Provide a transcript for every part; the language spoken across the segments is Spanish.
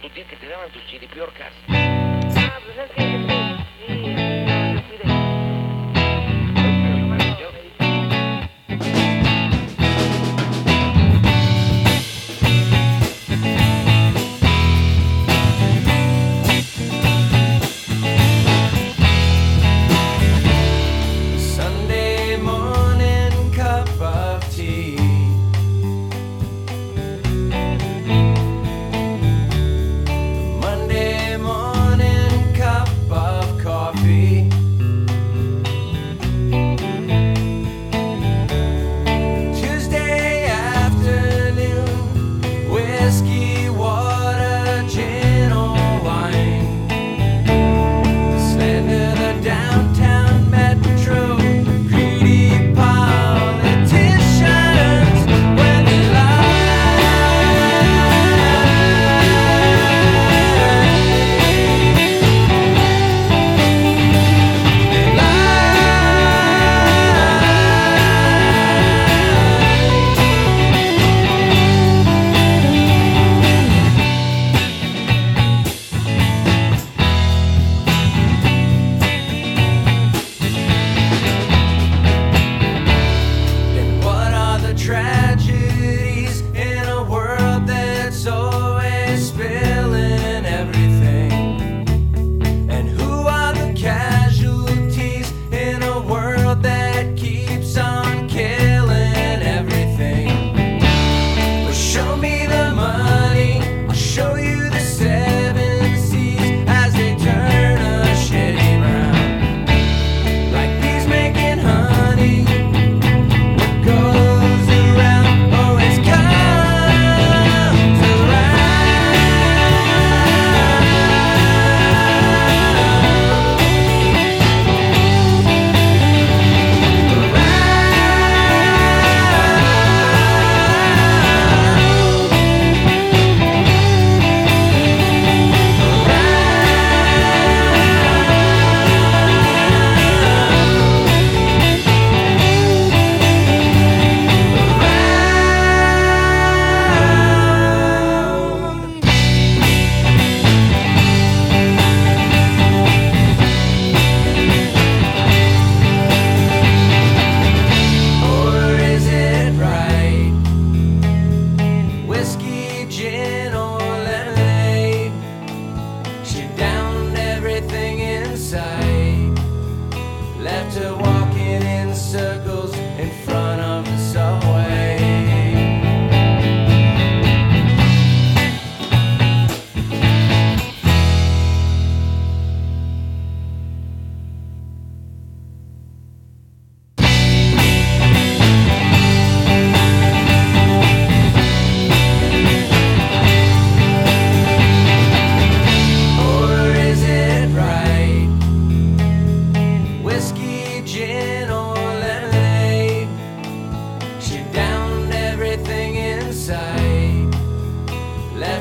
tu tía que te daban tus chiripiorcas. Ah, pues.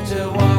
to one.